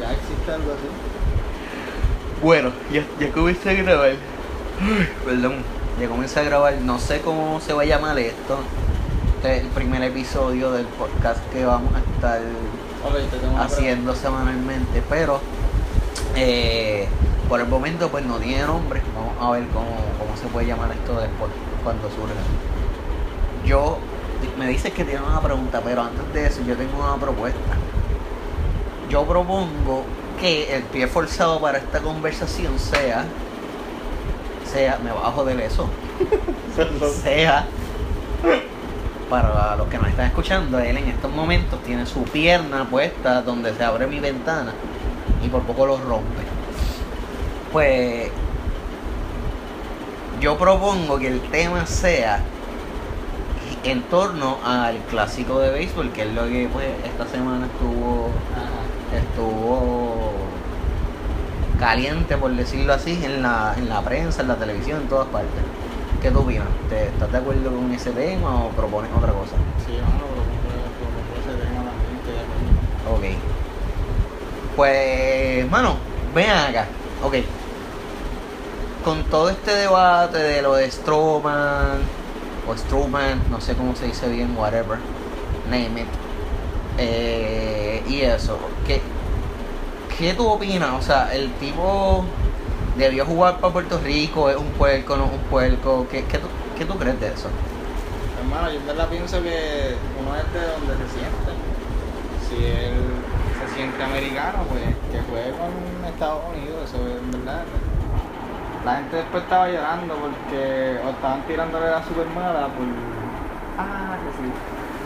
ya existe algo así. Bueno, ya, ya comencé a grabar. Ay, Perdón, ya comencé a grabar. No sé cómo se va a llamar esto. Este es el primer episodio del podcast que vamos a estar haciendo semanalmente, pero eh, por el momento pues no tiene nombre. Vamos a ver cómo, cómo se puede llamar esto después, cuando surja. Yo, me dices que tienes una pregunta, pero antes de eso yo tengo una propuesta. Yo propongo que el pie forzado para esta conversación sea, sea, me bajo del eso, sea para los que nos están escuchando, él en estos momentos tiene su pierna puesta donde se abre mi ventana y por poco lo rompe. Pues yo propongo que el tema sea en torno al clásico de béisbol, que es lo que pues esta semana estuvo. Estuvo caliente por decirlo así en la, en la prensa, en la televisión, en todas partes. ¿Qué tú opinas? ¿Te, ¿Estás de acuerdo con ese tema o propones otra cosa? Sí, mano, propongo ese tema también, estoy de acuerdo. Ok. Pues, mano, ven acá. Ok. Con todo este debate de lo de Stroman o Strowman, no sé cómo se dice bien, whatever, name it. eh, y eso, ¿qué, ¿qué tú opinas? O sea, el tipo debió jugar para Puerto Rico, es un puerco, no es un puerco. ¿Qué, qué, tú, ¿Qué tú crees de eso? Hermano, yo en verdad pienso que uno es de donde se siente. Si él se siente americano, pues que juegue con Estados Unidos, eso es verdad. La gente después estaba llorando porque o estaban tirándole la super mala por. Ah, que si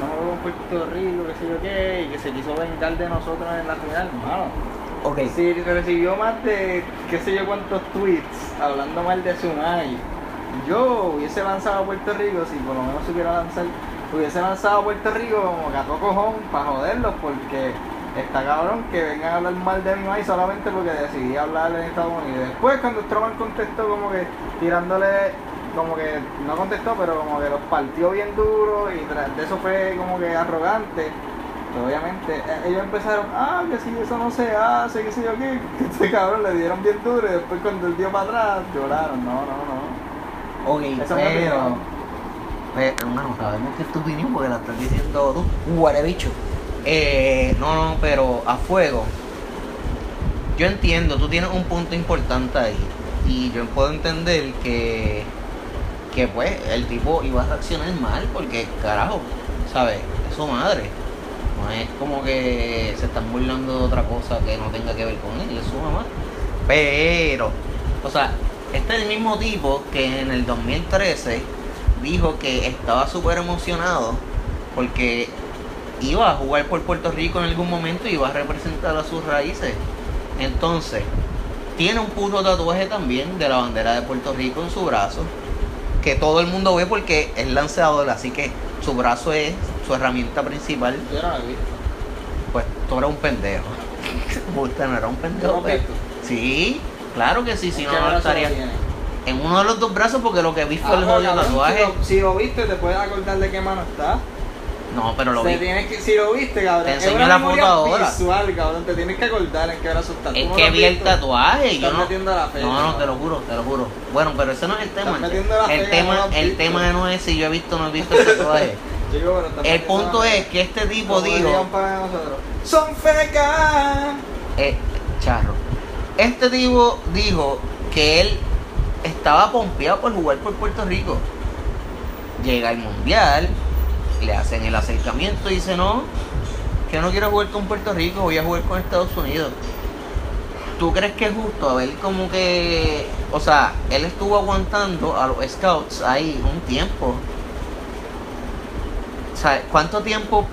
no jugó con Puerto Rico, que sé yo qué, y que se quiso vengar de nosotros en la final, hermano. Ok. Si recibió más de qué sé yo cuántos tweets hablando mal de Tsunami, yo hubiese lanzado a Puerto Rico, si por lo menos supiera lanzar, hubiese lanzado a Puerto Rico como todo cojón para joderlos, porque está cabrón que vengan a hablar mal de mi maíz solamente porque decidí hablar en Estados Unidos. Después cuando Stroman contestó como que tirándole, como que no contestó, pero como que los partió bien duro y tras de eso fue como que arrogante. Pero obviamente eh, ellos empezaron, ah, que si eso no se hace, que sé yo qué, que este cabrón le dieron bien duro y después cuando él dio para atrás lloraron, no, no, no. Ok, Esa es mi pero. Pero, hermano, sabemos que es tu opinión porque la estás diciendo tú, guarebicho. Eh, no, no, pero a fuego. Yo entiendo, tú tienes un punto importante ahí. Y yo puedo entender que. Que pues el tipo iba a reaccionar mal porque, carajo, ¿sabes? Es su madre. No es como que se están burlando de otra cosa que no tenga que ver con él, es su mamá. Pero, o sea, este es el mismo tipo que en el 2013 dijo que estaba súper emocionado porque iba a jugar por Puerto Rico en algún momento y iba a representar a sus raíces. Entonces, tiene un puto tatuaje también de la bandera de Puerto Rico en su brazo, que todo el mundo ve porque es lanzador, así que su brazo es su herramienta principal. Yo no lo he visto. Pues tú eres un pendejo. Usted no era un ¿Yo pendejo. pero-? Sí, claro que sí, si ¿En no, no estaría en uno de los dos brazos porque lo que vi fue Ah, el jodido tatuaje. Si lo, si lo viste, te puedes acordar de qué mano está. No, pero lo vi. que, si lo viste, cabrón, Te enseño la foto ahora. visual, cabrón, te tienes que acordar en qué brazo está. Es que vi el tatuaje yo no. metiendo la fe, No, no, te lo juro, te lo juro. Bueno, pero ese no es el tema. El tema, el tema no es si yo he visto o no he visto el tatuaje. El punto es que este tipo dijo. Son fecas. Eh, charro. Este tipo dijo que él estaba pompeado por jugar por Puerto Rico. Llega el mundial, le hacen el acercamiento y dice: No, que no quiero jugar con Puerto Rico, voy a jugar con Estados Unidos. ¿Tú crees que es justo? A ver, como que. O sea, él estuvo aguantando a los scouts ahí un tiempo. O ¿cuánto tiempo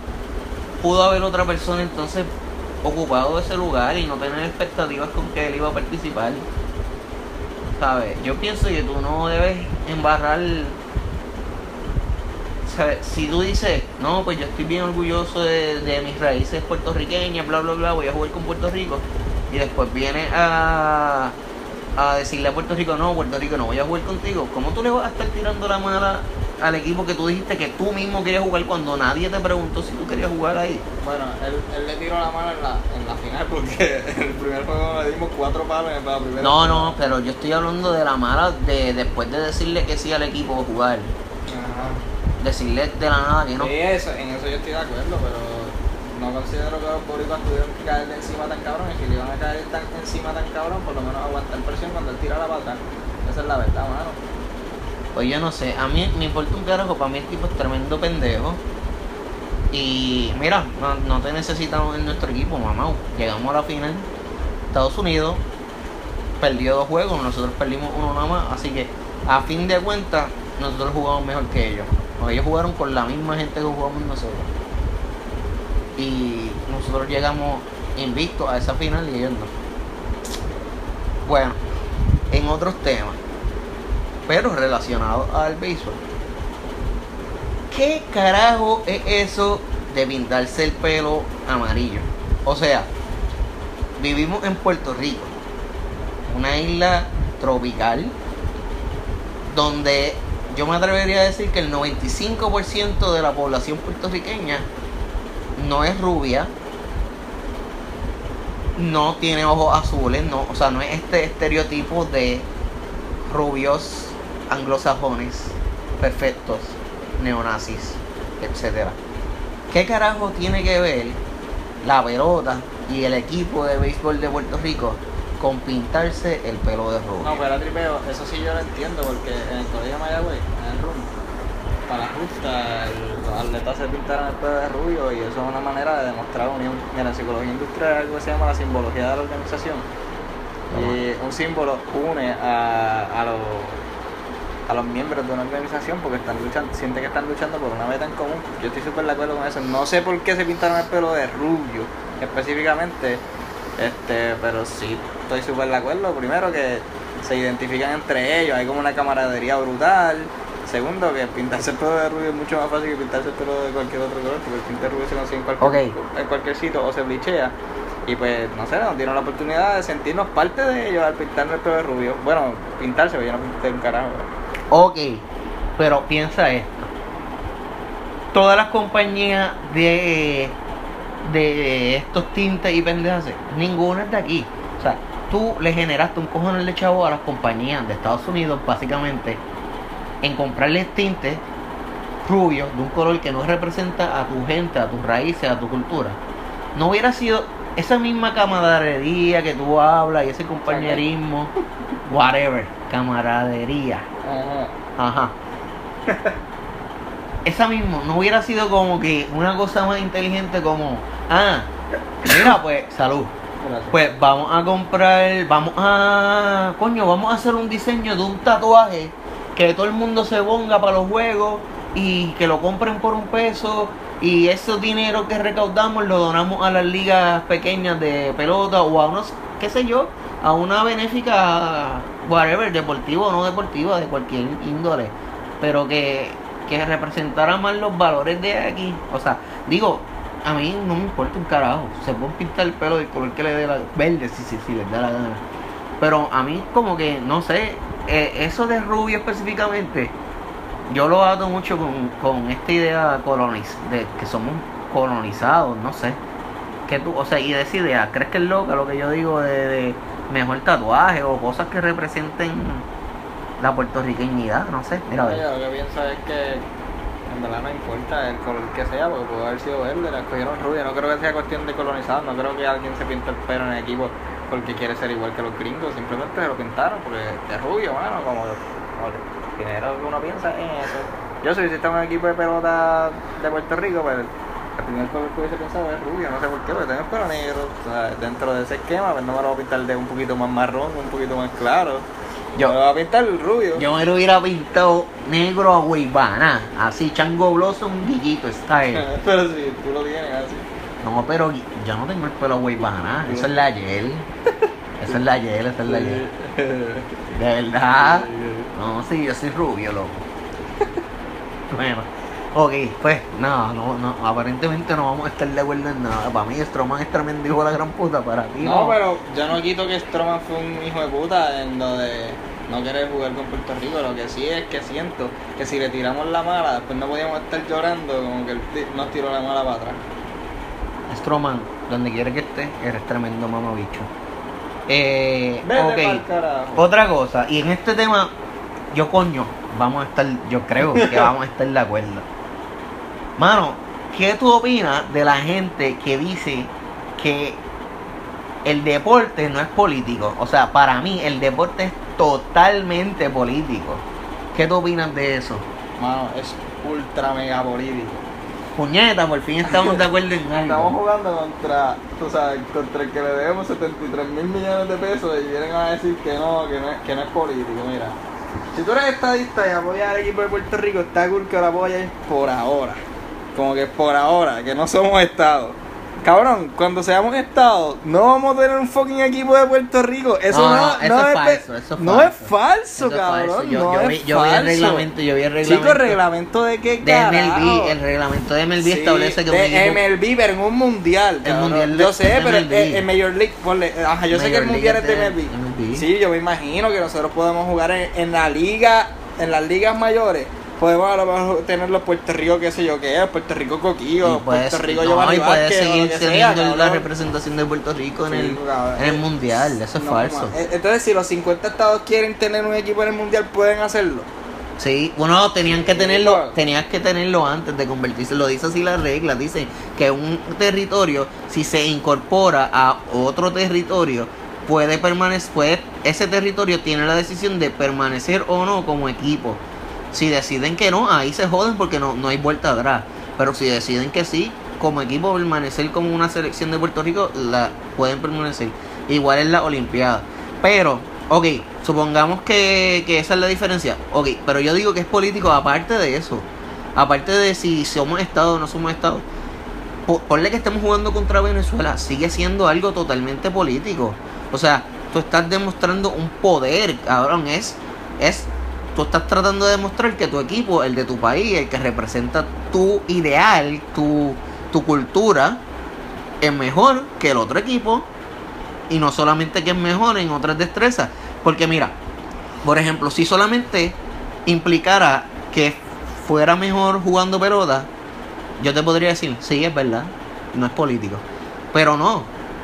pudo haber otra persona entonces ocupado ese lugar y no tener expectativas con que él iba a participar? ¿Sabes? Yo pienso que tú no debes embarrar. ¿Sabes? Si tú dices, no, pues yo estoy bien orgulloso de, de mis raíces puertorriqueñas, bla, bla, bla, voy a jugar con Puerto Rico, y después vienes a, a decirle a Puerto Rico, no, Puerto Rico, no voy a jugar contigo, ¿cómo tú le vas a estar tirando la mala al equipo que tú dijiste que tú mismo querías jugar cuando nadie te preguntó si tú querías jugar ahí. Bueno, él, él le tiró la mano en la, en la final porque en el primer juego le dimos cuatro palos en la primera. No, no, pero yo estoy hablando de la mala de después de decirle que sí al equipo jugar. Ajá. Decirle de la nada que no. Sí, eso, en eso yo estoy de acuerdo, pero no considero que los boricuas tuvieron que caer de encima tan cabrón. Y si le iban a caer tan encima tan cabrón, por lo menos aguantar presión cuando él tira la pata. Esa es la verdad, mano. Pues yo no sé, a mí me importa un carajo, para mí el tipo es tremendo pendejo. Y mira, no, no te necesitamos en nuestro equipo, mamá. Llegamos a la final. Estados Unidos perdió dos juegos, nosotros perdimos uno nada más. Así que a fin de cuentas, nosotros jugamos mejor que ellos. Ellos jugaron con la misma gente que jugamos nosotros. Y nosotros llegamos invictos a esa final y. Bueno, en otros temas pero relacionado al béisbol. ¿Qué carajo es eso de pintarse el pelo amarillo? O sea, vivimos en Puerto Rico, una isla tropical, donde yo me atrevería a decir que el 95% de la población puertorriqueña no es rubia, no tiene ojos azules, no, o sea, no es este estereotipo de rubios anglosajones perfectos, neonazis, etcétera. ¿Qué carajo tiene que ver la pelota y el equipo de béisbol de Puerto Rico con pintarse el pelo de rubio? No, pero tripeo, eso sí yo lo entiendo, porque en el colegio de Mayagüez, en el RUM, para la justa, los atletas se pintaron el pelo de rubio y eso es una manera de demostrar unión. Mira, en psicología industrial algo que se llama la simbología de la organización. Y un símbolo une a, a los a los miembros de una organización porque están luchando, sienten que están luchando por una meta en común. Yo estoy súper de acuerdo con eso. No sé por qué se pintaron el pelo de rubio específicamente, este, pero sí estoy súper de acuerdo. Primero que se identifican entre ellos, hay como una camaradería brutal. Segundo, que pintarse el pelo de rubio es mucho más fácil que pintarse el pelo de cualquier otro color, porque el tinte rubio se consigue en cualquier, Ok. en cualquier sitio o se blichea. Y pues, no sé, nos dieron la oportunidad de sentirnos parte de ellos al pintarnos el pelo de rubio. Bueno, pintarse, pero yo no pinté un carajo. Ok, pero piensa esto. Todas las compañías de, de estos tintes y pendejas, ninguna es de aquí. O sea, tú le generaste un cojonel de chavo a las compañías de Estados Unidos, básicamente, en comprarles tintes rubios de un color que no representa a tu gente, a tus raíces, a tu cultura. No hubiera sido esa misma camaradería que tú hablas y ese compañerismo, whatever, camaradería. Ajá. Ajá. Esa mismo, no hubiera sido como que una cosa más inteligente como, ah, mira pues, salud. Gracias. Pues vamos a comprar, vamos a, coño, vamos a hacer un diseño de un tatuaje que todo el mundo se ponga para los juegos y que lo compren por un peso y ese dinero que recaudamos lo donamos a las ligas pequeñas de pelota o a unos, qué sé yo, a una benéfica, whatever, deportiva o no deportiva, de cualquier índole, pero que, que representara más los valores de aquí. O sea, digo, a mí no me importa un carajo, se puede pintar el pelo del color que le dé la verde, si sí, sí, les da la gana. Pero a mí como que, no sé, eh, eso de rubio específicamente, yo lo ato mucho con, con esta idea coloniz de que somos colonizados, no sé. Que tú, o sea, y de esa idea, ¿crees que es loca lo que yo digo de, de mejor tatuaje o cosas que representen la puertorriqueñidad? No sé, mira. Yo lo que pienso es que en verdad no importa el color que sea, porque pudo haber sido verde, la escogieron rubia. No creo que sea cuestión de colonizar, no creo que alguien se pinte el pelo en el equipo porque quiere ser igual que los gringos, simplemente se lo pintaron porque es rubio, mano, como, como que uno piensa en eso. Yo si en un equipo de pelota de Puerto Rico, pues el primer color que hubiese pensado es rubio, no sé por qué, porque tengo el pelo negro, o sea, dentro de ese esquema, pues no me lo voy a pintar de un poquito más marrón, un poquito más claro. Yo me voy a pintar rubio. Yo me lo hubiera pintado negro a Weibana, así chango bloso, un guillito style. Pero si tú lo tienes así. No, pero yo no tengo el pelo Weibana, eso es la Yel. Eso es la Yel, eso es la Yel. De verdad. No, sí, yo soy rubio, loco. Bueno, ok, pues nada, no, no, aparentemente no vamos a estar de acuerdo en nada. Para mí Stroman es tremendo hijo de la gran puta, para ti No, pero yo no quito que Stroman fue un hijo de puta en lo de no querer jugar con Puerto Rico. Lo que sí es que siento que si le tiramos la mala, después no podíamos estar llorando como que él nos tiró la mala para atrás. Stroman, donde quiera que esté, eres tremendo mamabicho. Eh, Vete ok. Otra cosa, y en este tema, yo coño, vamos a estar, yo creo que vamos a estar de acuerdo. Mano, ¿qué tú opinas de la gente que dice que el deporte no es político? O sea, para mí el deporte es totalmente político. ¿Qué tú opinas de eso? Mano, es ultra mega político. Puñeta, por fin estamos de acuerdo en algo. Estamos jugando contra, tú sabes, contra el que le debemos 73 mil millones de pesos y vienen a decir que no, que no, es, que no es político. Mira, si tú eres estadista y apoyas al equipo de Puerto Rico, está cool que lo apoyes por ahora. Como que por ahora, que no somos Estado. Cabrón, cuando seamos Estado, no vamos a tener un fucking equipo de Puerto Rico. Eso No, no, no, eso no es falso, eso es no falso. es falso, Eso cabrón. Yo, no yo es vi, yo vi el reglamento, yo vi el reglamento. Chico, reglamento de qué de carajo? MLB, el reglamento de MLB Sí, establece que un de equipo- MLB, pero en un mundial. El cabrón. mundial de- yo sé, pero en, Major League, ponle, ajá, yo sé que el mundial es League de es de MLB. MLB. Sí, yo me imagino que nosotros podemos jugar en, en la liga, en las ligas mayores. Podemos a lo mejor tener los Puerto Rico, qué sé yo qué Puerto Rico Coquillo, Puerto Rico no, Giovanni y lo seguir teniendo la representación de Puerto Rico en, el, cabrón. en el mundial, eso es No, falso. eh, Entonces, si los 50 estados quieren tener un equipo en el mundial, pueden hacerlo. Sí, bueno, tenían que tenerlo, tenías que tenerlo antes de convertirse, lo dice así la regla, dice que un territorio, si se incorpora a otro territorio, puede permanecer, puede, ese territorio tiene la decisión de permanecer o no como equipo. Si deciden que no, ahí se joden porque no, no hay vuelta atrás. Pero si deciden que sí, como equipo permanecer como una selección de Puerto Rico, la pueden permanecer. Igual en la Olimpiada. Pero, ok, supongamos que, que esa es la diferencia. Ok, pero yo digo que es político aparte de eso. Aparte de si somos Estado o no somos Estado. Po- Ponle que estemos jugando contra Venezuela, sigue siendo algo totalmente político. O sea, tú estás demostrando un poder, cabrón. Es, es, tú estás tratando de demostrar que tu equipo, el de tu país, el que representa tu ideal, tu, tu cultura, es mejor que el otro equipo. Y no solamente que es mejor en otras destrezas. Porque mira, por ejemplo, si solamente implicara que fuera mejor jugando pelota, yo te podría decir, sí, es verdad, no es político. Pero no,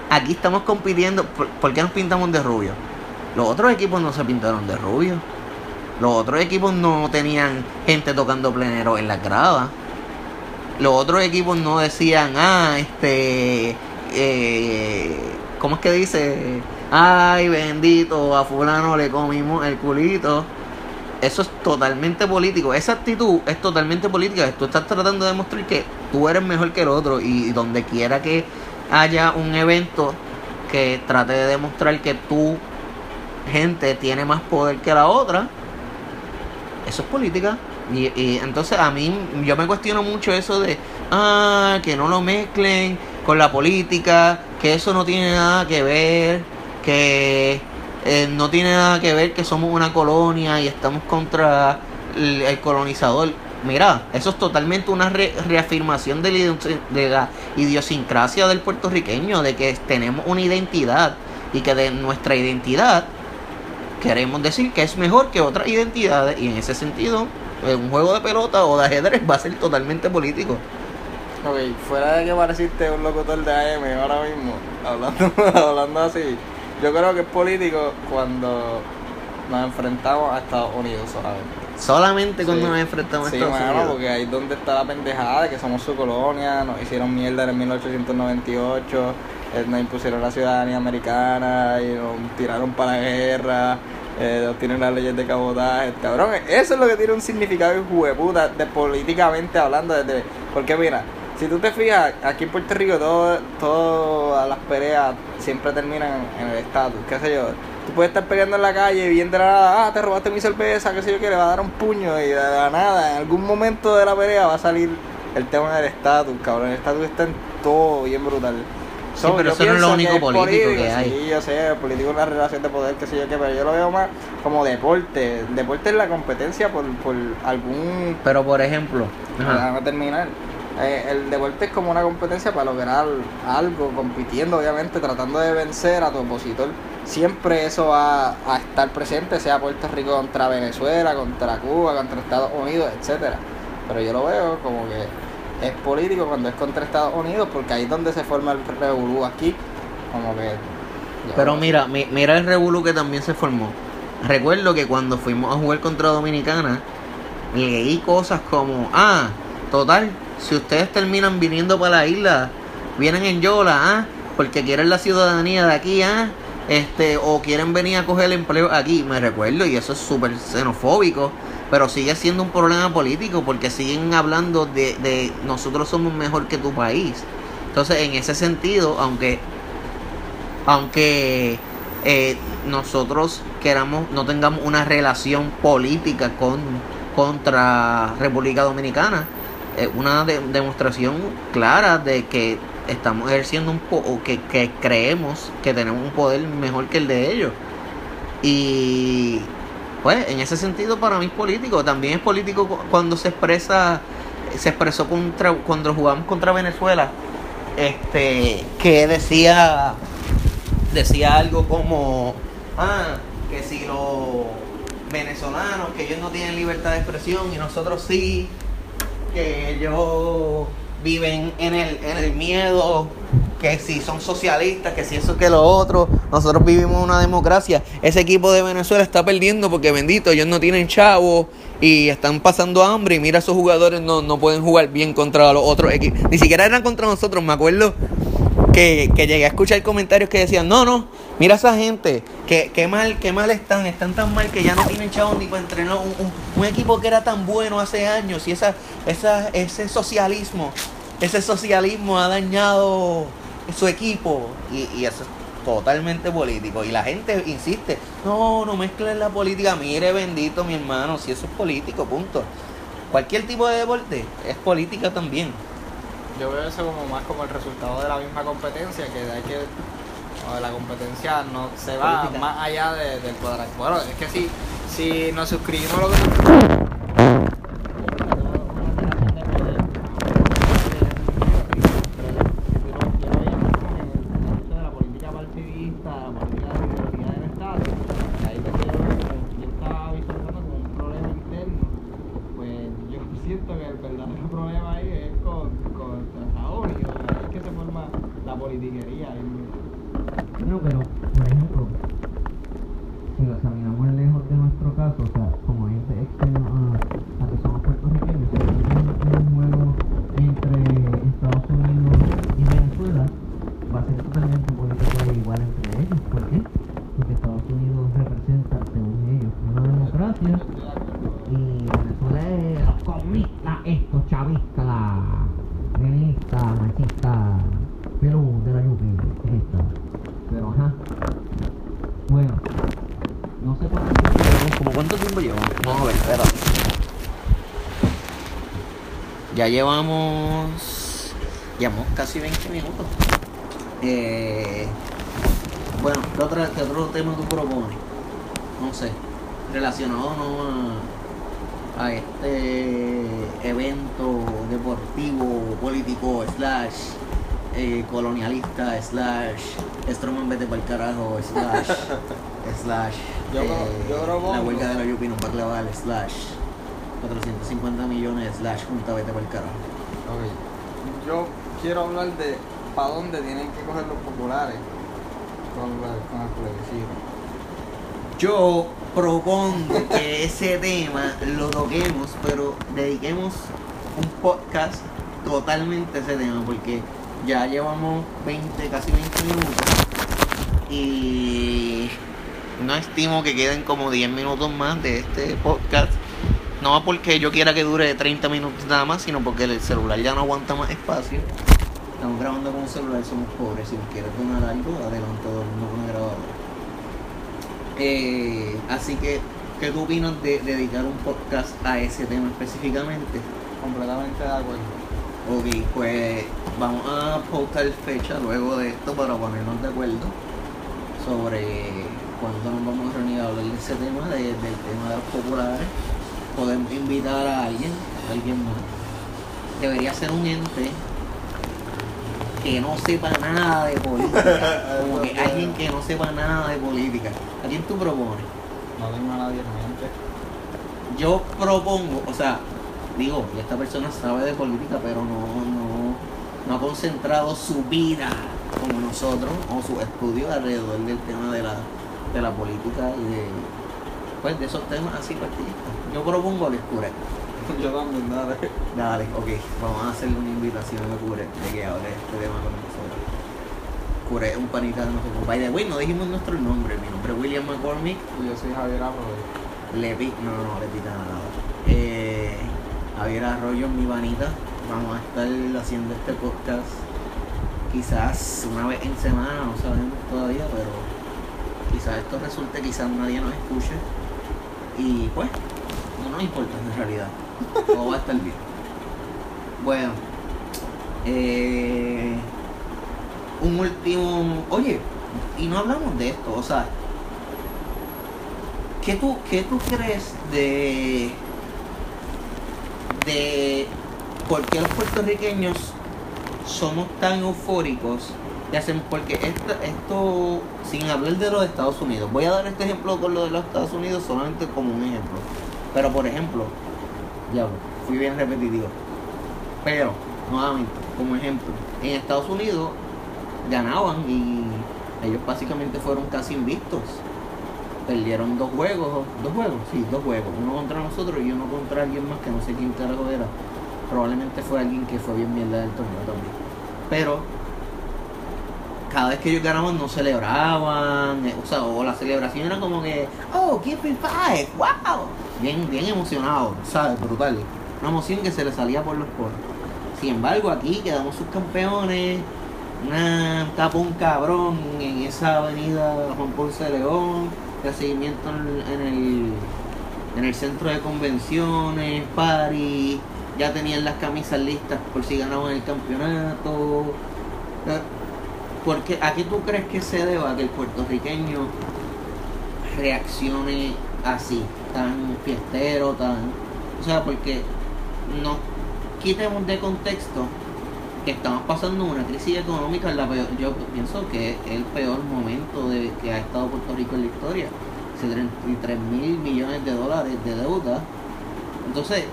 aquí estamos compitiendo. ¿Por, qué nos pintamos de rubio? Los otros equipos no se pintaron de rubio. Los otros equipos no tenían gente tocando plenero en las gradas. Los otros equipos no decían, ah, este. Eh, ¿Cómo es que dice? Ay, bendito, a Fulano le comimos el culito. Eso es totalmente político. Esa actitud es totalmente política. Tú estás tratando de demostrar que tú eres mejor que el otro. Y donde quiera que haya un evento que trate de demostrar que tu gente tiene más poder que la otra, eso es política. Y, y entonces a mí, yo me cuestiono mucho eso de, ah, que no lo mezclen con la política, que eso no tiene nada que ver, que eh, no tiene nada que ver que somos una colonia y estamos contra el, colonizador. Mira, eso es totalmente una re- reafirmación de la, de la idiosincrasia del puertorriqueño, de que tenemos una identidad y que de nuestra identidad queremos decir que es mejor que otras identidades y en ese sentido eh, un juego de pelota o de ajedrez va a ser totalmente político. Ok, fuera de que pareciste un locutor de AM ahora mismo, hablando, hablando así, yo creo que es político cuando nos enfrentamos a Estados Unidos solamente. Solamente cuando Sí. nos enfrentamos a Sí, Estados mano, Unidos. porque ahí es donde está la pendejada de que somos su colonia, nos hicieron mierda en 1898, eh, nos impusieron la ciudadanía americana y nos tiraron para la guerra, eh, nos tienen las leyes de cabotaje, cabrón, eso es lo que tiene un significado de puta, de políticamente hablando, desde, porque mira, si tú te fijas, aquí en Puerto Rico todo, todas las peleas siempre terminan en el estatus, qué sé yo. Tú puedes estar peleando en la calle y bien la nada, ah, te robaste mi cerveza, qué sé yo, que le va a dar un puño y de la nada, en algún momento de la pelea va a salir el tema del estatus, cabrón. El estatus está en todo bien brutal. Sí, pero eso no es lo único que político que hay. Sí, yo sé, político es una relación de poder, qué sé yo qué, pero yo lo veo más como deporte. Deporte es la competencia por, por algún... Pero por ejemplo, ajá, Déjame terminar. eh, el deporte es como una competencia para lograr algo, compitiendo obviamente, tratando de vencer a tu opositor. Siempre eso va a estar presente, sea Puerto Rico contra Venezuela, contra Cuba, contra Estados Unidos, etcétera. Pero yo lo veo como que es político cuando es contra Estados Unidos, porque ahí es donde se forma el revolú aquí, como que... Pero mira, mi- mira el revolú que también se formó. Recuerdo que cuando fuimos a jugar contra Dominicana, leí cosas como, ah, total, si ustedes terminan viniendo para la isla, vienen en Yola, ah, porque quieren la ciudadanía de aquí, ah, este, o quieren venir a coger empleo aquí, me recuerdo, y eso es súper xenofóbico, pero sigue siendo un problema político, porque siguen hablando de, de nosotros somos mejor que tu país. Entonces, en ese sentido, aunque aunque eh, nosotros queramos no tengamos una relación política con contra República Dominicana es una de- demostración clara de que estamos ejerciendo un poco que, que creemos que tenemos un poder mejor que el de ellos. Y pues en ese sentido para mí es político. También es político cu- cuando se expresa se expresó contra cuando jugamos contra Venezuela este que decía decía algo como ah que si los venezolanos que ellos no tienen libertad de expresión y nosotros sí que ellos viven en el, en el miedo que si son socialistas, que si eso que lo otro, nosotros vivimos una democracia. Ese equipo de Venezuela está perdiendo porque bendito, ellos no tienen chavos y están pasando hambre y mira esos jugadores no, no pueden jugar bien contra los otros equipos. Ni siquiera eran contra nosotros, me acuerdo que, que llegué a escuchar comentarios que decían, no, no, mira esa gente, que, que mal, qué mal están, están tan mal que ya no tienen chavos ni para entrenar un, un- un equipo que era tan bueno hace años y esa, esa, ese socialismo, ese socialismo ha dañado su equipo y, y eso es totalmente político y la gente insiste, no, no mezclen la política, mire bendito mi hermano, si eso es político, punto. Cualquier tipo de deporte es política también. Yo veo eso como más como el resultado de la misma competencia, que ahí que la competencia no se va Política. más allá de- del cuadrado. Bueno, es que si, si nos suscribimos lo que de la política partidista, la política de ideología del Estado, y ahí te quedo yo estaba visualizando como un problema interno, pues yo siento que el verdadero problema ahí es con, con Estados Unidos, ahí es que se forma la politiquería. ahí mismo. No, pero, por ejemplo, si lo examinamos lejos de nuestro caso, o sea, como gente externo a, a que somos puertorriqueños, si hay un juego entre Estados Unidos y Venezuela, va a ser totalmente político igual entre ellos. ¿Por qué? Porque Estados Unidos representa, según ellos, una democracia y Venezuela es los comunistas, estos chavistas, lenistas, marxistas, Perú de la Yupi, esta. Pero ajá. Bueno, no sé cuánto tiempo Llevamos como cuánto tiempo llevamos? Vamos a ver, espera. Ya llevamos. Llevamos casi 20 minutos. Eh, bueno, ¿qué, otra, ¿qué otro tema tú propones? No sé. Relacionado no a, a este evento deportivo, político, slash eh, colonialista, slash Stroman vete pa'l carajo, slash slash Yo eh, yo propongo- la huelga de la Yupi nos va a clavar, slash 450 millones, slash junta vete pa'l carajo. Ok. Yo quiero hablar de para dónde tienen que coger los populares con, con el plebiscito. Yo propongo que ese tema lo toquemos, pero dediquemos un podcast totalmente a ese tema, porque ya llevamos 20, casi 20 minutos y no estimo que queden como 10 minutos más de este podcast. No porque yo quiera que dure 30 minutos nada más, sino porque el celular ya no aguanta más espacio. Estamos grabando con un celular, somos pobres. Si nos quieres donar algo, adelante, todo el mundo con una grabadora. Eh, así que, ¿qué tú opinas de, dedicar un podcast a ese tema específicamente? Completamente de acuerdo. Ok, pues vamos a pautar fecha luego de esto para ponernos de acuerdo sobre cuándo nos vamos a reunir a hablar de ese tema, de- del tema de los populares. Podemos invitar a alguien, a alguien más. debería ser un ente que no sepa nada de política. Como que alguien que no sepa nada de política. ¿A quién tú propones? No tengo a nadie en mente. Yo propongo, o sea, digo, y esta persona sabe de política, pero no, no, no ha concentrado su vida como nosotros, o su estudio alrededor del tema de la, de la política y de, pues, de esos temas así partidistas. Yo propongo lectura. Yo también, dale. Dale, ok, vamos a hacerle una invitación a Cure de que hable este tema con nosotros. Cure es un panita de nosotros. By the way, no dijimos nuestro nombre. Mi nombre es William McCormick. Y yo soy Javier Arroyo. Lepi, no, no, Lepi nada. Eh, Javier Arroyo, mi vanita. Vamos a estar haciendo este podcast quizás una vez en semana, no sabemos todavía, pero quizás esto resulte, quizás nadie nos escuche. Y pues, no nos importa en realidad. Todo va a estar bien. Bueno, eh, un último. Oye, y no hablamos de esto, o sea, ¿qué tú, qué tú crees de. de por qué los puertorriqueños somos tan eufóricos porque esto, esto, sin hablar de los Estados Unidos, voy a dar este ejemplo con lo de los Estados Unidos solamente como un ejemplo. Pero por ejemplo, ya fui bien repetitivo. Pero, nuevamente, como ejemplo, en Estados Unidos ganaban y ellos básicamente fueron casi invictos. Perdieron dos juegos, dos juegos, sí, dos juegos, uno contra nosotros y uno contra alguien más que no sé quién carajo era. Probablemente fue alguien que fue bien mierda del torneo también. Pero cada vez que ellos ganaban no celebraban, eh, o sea, o la celebración era como que, oh, keep it five, wow, bien, bien emocionado, ¿sabes? Brutal. Una emoción que se le salía por los poros. Sin embargo, aquí quedamos subcampeones, una tapón cabrón en esa avenida Juan Ponce de León, recibimiento en, en el, en el centro de convenciones, party, ya tenían las camisas listas por si ganaban el campeonato. Porque ¿a qué tú crees que se deba que el puertorriqueño reaccione así, tan fiestero, tan... O sea, porque no quitemos de contexto que estamos pasando una crisis económica, la peor- yo pienso que es el peor momento de que ha estado Puerto Rico en la historia. 33 mil millones de dólares de deuda. Entonces,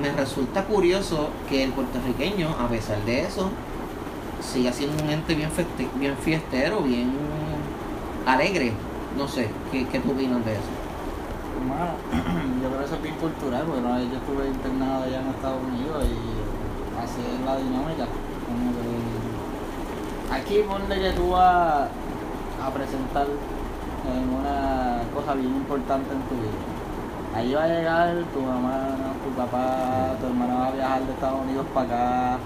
me resulta curioso que el puertorriqueño, a pesar de eso, siga siendo un ente bien, festi- bien fiestero, bien alegre. No sé, ¿qué, qué tú opinas de eso? Hermano, yo creo que eso es bien cultural, porque yo estuve internado allá en Estados Unidos y así es la dinámica. Como que aquí ponle que tú vas a presentar en una cosa bien importante en tu vida. Ahí va a llegar tu mamá, tu papá, tu hermana va a viajar de Estados Unidos para acá,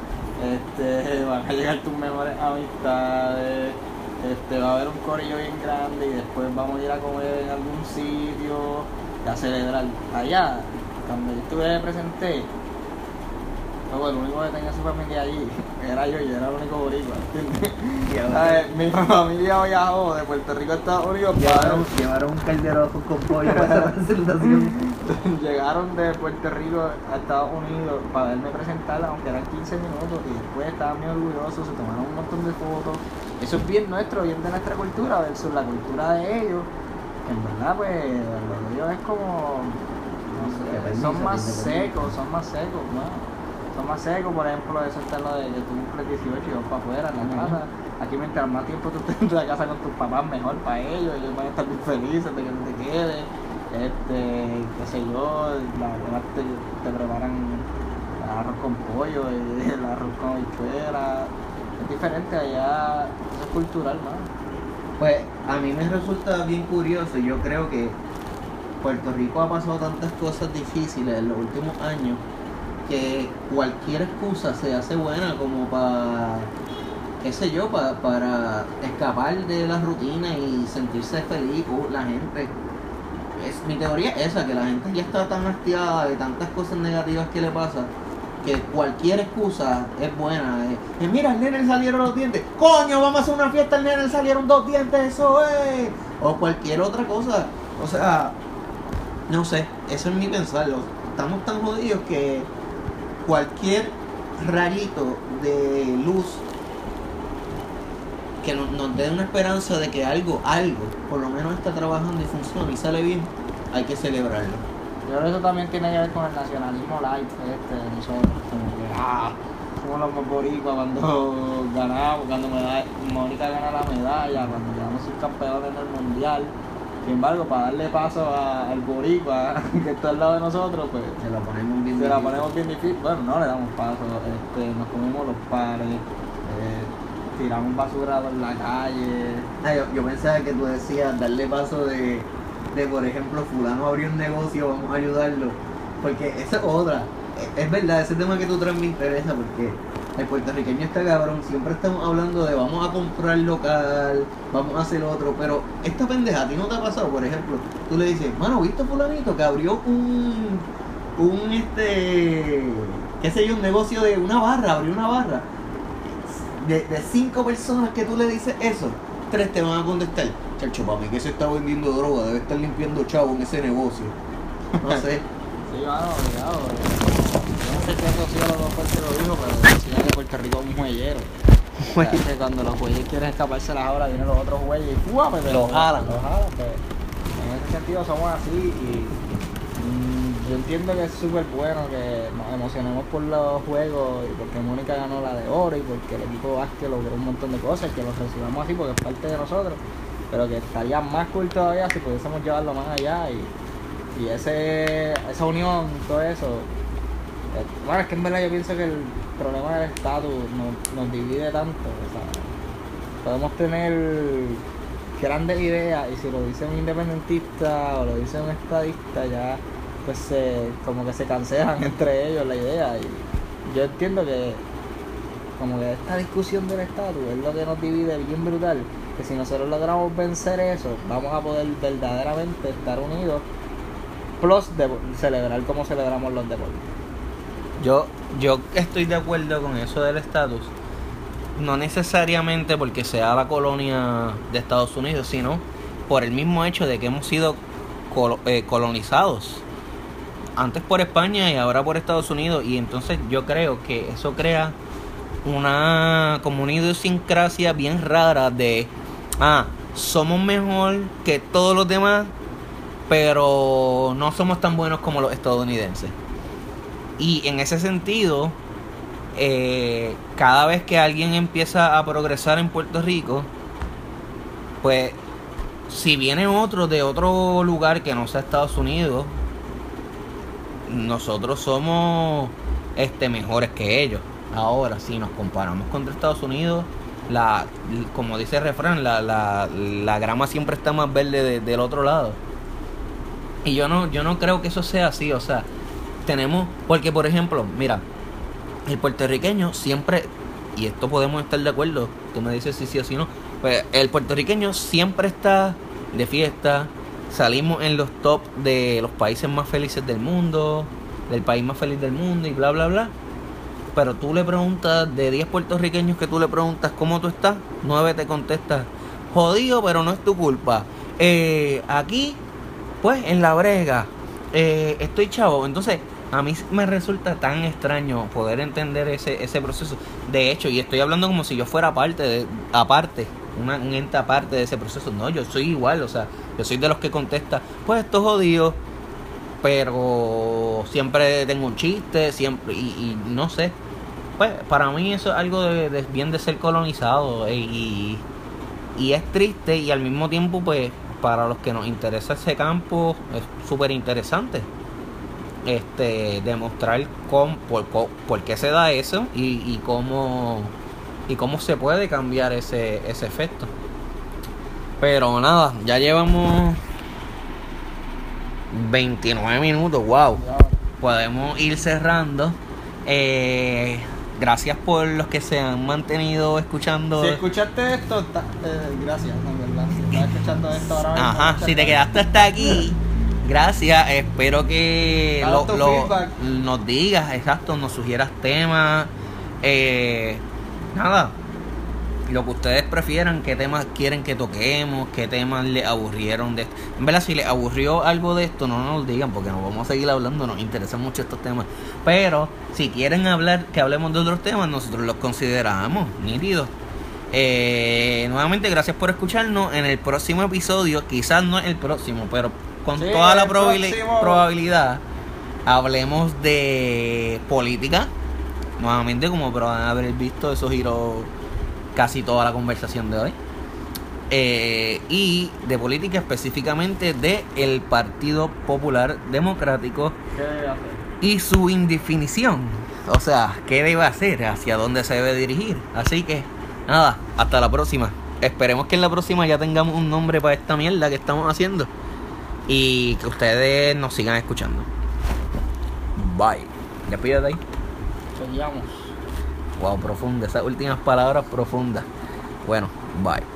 este, van a llegar tus mejores amistades, este, va a haber un corillo bien grande y después vamos a ir a comer en algún sitio y a celebrar. Allá, cuando yo estuve de presenté, luego el único que tenía su familia allí era yo, yo era el único boricua, ¿entiendes? ¿Sabes? Mi familia viajó de Puerto Rico a Estados Unidos para ver- llevaron un caldero con pollo para esa presentación. Llegaron de Puerto Rico a Estados Unidos para verme presentar, aunque eran 15 minutos, y después estaban muy orgullosos, se tomaron un montón de fotos. Eso es bien nuestro, bien de nuestra cultura, versus la cultura de ellos. que En verdad, pues, lo de ellos es como. No sé, son más secos, son más secos, ¿no? Más secos, por ejemplo, eso está lo de que tú cumples 18 y vas para afuera, en la casa. Aquí, mientras más tiempo tú estés en la casa con tus papás, mejor para ellos, ellos van a estar muy felices de que tú te quedes este, qué sé yo, la verdad te, te preparan el arroz con pollo, y el arroz con habichuela. Es diferente allá, eso es cultural, ¿no? Pues a mí me resulta bien curioso. Yo creo que Puerto Rico ha pasado tantas cosas difíciles en los últimos años que cualquier excusa se hace buena como para, qué sé yo, pa- para escapar de la rutina y sentirse feliz. Uh, la gente, es, mi teoría es esa, que la gente ya está tan hastiada de tantas cosas negativas que le pasa que cualquier excusa es buena. Eh, eh, mira, al nene salieron los dientes. Coño, vamos a hacer una fiesta, al nene salieron dos dientes, eso es. O cualquier otra cosa. O sea, no sé, eso es mi pensar. Estamos tan jodidos que cualquier rayito de luz que nos, dé una esperanza de que algo, algo, por lo menos está trabajando y funciona y sale bien, hay que celebrarlo. Yo creo que eso también tiene que ver con el nacionalismo light este de nosotros. Como que, ah, somos los boricuas cuando ganamos, cuando Mónica gana la medalla, cuando quedamos subcampeones en el mundial. Sin embargo, para darle paso al boricua que está al lado de nosotros, pues Se la ponemos se la ponemos bien difícil. Bueno, no le damos paso, este, nos comemos los pares, eh, tiramos basura por la calle. Yo, pensaba que tú decías darle paso de, de, por ejemplo, fulano abrió un negocio, vamos a ayudarlo. Porque esa es otra. Es, es verdad, ese tema que tú traes me interesa porque el puertorriqueño está cabrón. Siempre estamos hablando de vamos a comprar local, vamos a hacer otro. Pero esta pendeja, ¿a ti no te ha pasado? Por ejemplo, tú le dices, mano, ¿viste fulanito que abrió un, un, este, qué sé yo, un negocio de una barra, abrió una barra? de, de cinco personas que tú le dices eso, tres te van a contestar, chacho, para mí que se está vendiendo droga, debe estar limpiando chavo en ese negocio. No sé. Sí, mano, obligado. Yo no sé Rocío los dos fuerte lo dijo, pero decía que Puerto Rico es un jueyero. O sea, que cuando los jueyes quieren escaparse las horas, vienen los otros jueyes y ¡fua! Pues, Los jalan. Los jalan, pues. En ese sentido somos así y yo entiendo que es súper bueno que nos emocionemos por los juegos y porque Mónica ganó la de oro y porque el equipo básquet logró un montón de cosas y que los recibamos así porque es parte de nosotros. Pero que estaría más cool todavía si pudiésemos llevarlo más allá y y ese, esa unión, todo eso. eh, Bueno, es que en verdad yo pienso que el problema del estatus nos, nos divide tanto. O sea, podemos tener grandes ideas y si lo dice un independentista o lo dice un estadista, ya pues se, como que se cancelan entre ellos la idea. Y yo entiendo que como que esta discusión del estatus es lo que nos divide bien brutal. Que si nosotros logramos vencer eso, vamos a poder verdaderamente estar unidos plus celebrar como celebramos los deportes. Yo, yo estoy de acuerdo con eso del estatus. No necesariamente porque sea la colonia de Estados Unidos, sino por el mismo hecho de que hemos sido eh, colonizados. Antes por España y ahora por Estados Unidos. Y entonces yo creo que eso crea una como una idiosincrasia bien rara de ah, somos mejor que todos los demás, pero no somos tan buenos como los estadounidenses. Y en ese sentido, eh, cada vez que alguien empieza a progresar en Puerto Rico, pues si viene otro de otro lugar que no sea Estados Unidos, nosotros somos este mejores que ellos. Ahora, si nos comparamos contra Estados Unidos, la como dice el refrán, la, la, la grama siempre está más verde de- del otro lado. Y yo no, yo no creo que eso sea así, o sea, tenemos, porque por ejemplo, mira, el puertorriqueño siempre, y esto podemos estar de acuerdo, tú me dices si sí o si no, pues el puertorriqueño siempre está de fiesta, salimos en los top de los países más felices del mundo, del país más feliz del mundo y bla, bla, bla. Pero tú le preguntas, de 10 puertorriqueños que tú le preguntas cómo tú estás, 9 te contestas, jodido, pero no es tu culpa. Eh, aquí, pues, en la brega, eh, estoy chavo. Entonces, a mí me resulta tan extraño poder entender ese, ese proceso. De hecho, y estoy hablando como si yo fuera parte, de, aparte, una, un ente aparte de ese proceso. No, yo soy igual, o sea, yo soy de los que contesta, pues esto es jodido, pero siempre tengo un chiste, siempre, y, no sé. Pues para mí eso es algo de, bien de ser colonizado eh, y, y es triste y al mismo tiempo pues para los que nos interesa ese campo es súper interesante este demostrar por, por- por qué se da eso y, y cómo y cómo se puede cambiar ese, ese efecto pero nada ya llevamos 29 minutos wow podemos ir cerrando eh, gracias por los que se han mantenido escuchando Si escuchaste esto, ta- eh, gracias, en verdad. Si estás escuchando esto ahora mismo, Ajá, si te quedaste hasta aquí, gracias. Espero que lo, lo- nos digas, exacto, nos sugieras temas. Eh, nada, lo que ustedes prefieran, qué temas quieren que toquemos, qué temas les aburrieron de esto. En verdad, si les aburrió algo de esto, no nos lo digan porque nos vamos a seguir hablando, nos interesan mucho estos temas. Pero si quieren hablar, que hablemos de otros temas, nosotros los consideramos, nítidos. Eh, nuevamente, gracias por escucharnos. En el próximo episodio, quizás no el próximo, pero con Sí, toda la próximo. probabilidad, hablemos de política. Nuevamente, como podrán haber visto, eso giró casi toda la conversación de hoy. Eh, y de política específicamente de el Partido Popular Democrático y su indefinición. O sea, ¿qué debe hacer? ¿Hacia dónde se debe dirigir? Así que, nada, hasta la próxima. Esperemos que en la próxima ya tengamos un nombre para esta mierda que estamos haciendo. Y que ustedes nos sigan escuchando. Bye. Ya pídete ahí. Seguíamos. Wow, profunda. Esas últimas palabras profundas. Bueno, bye.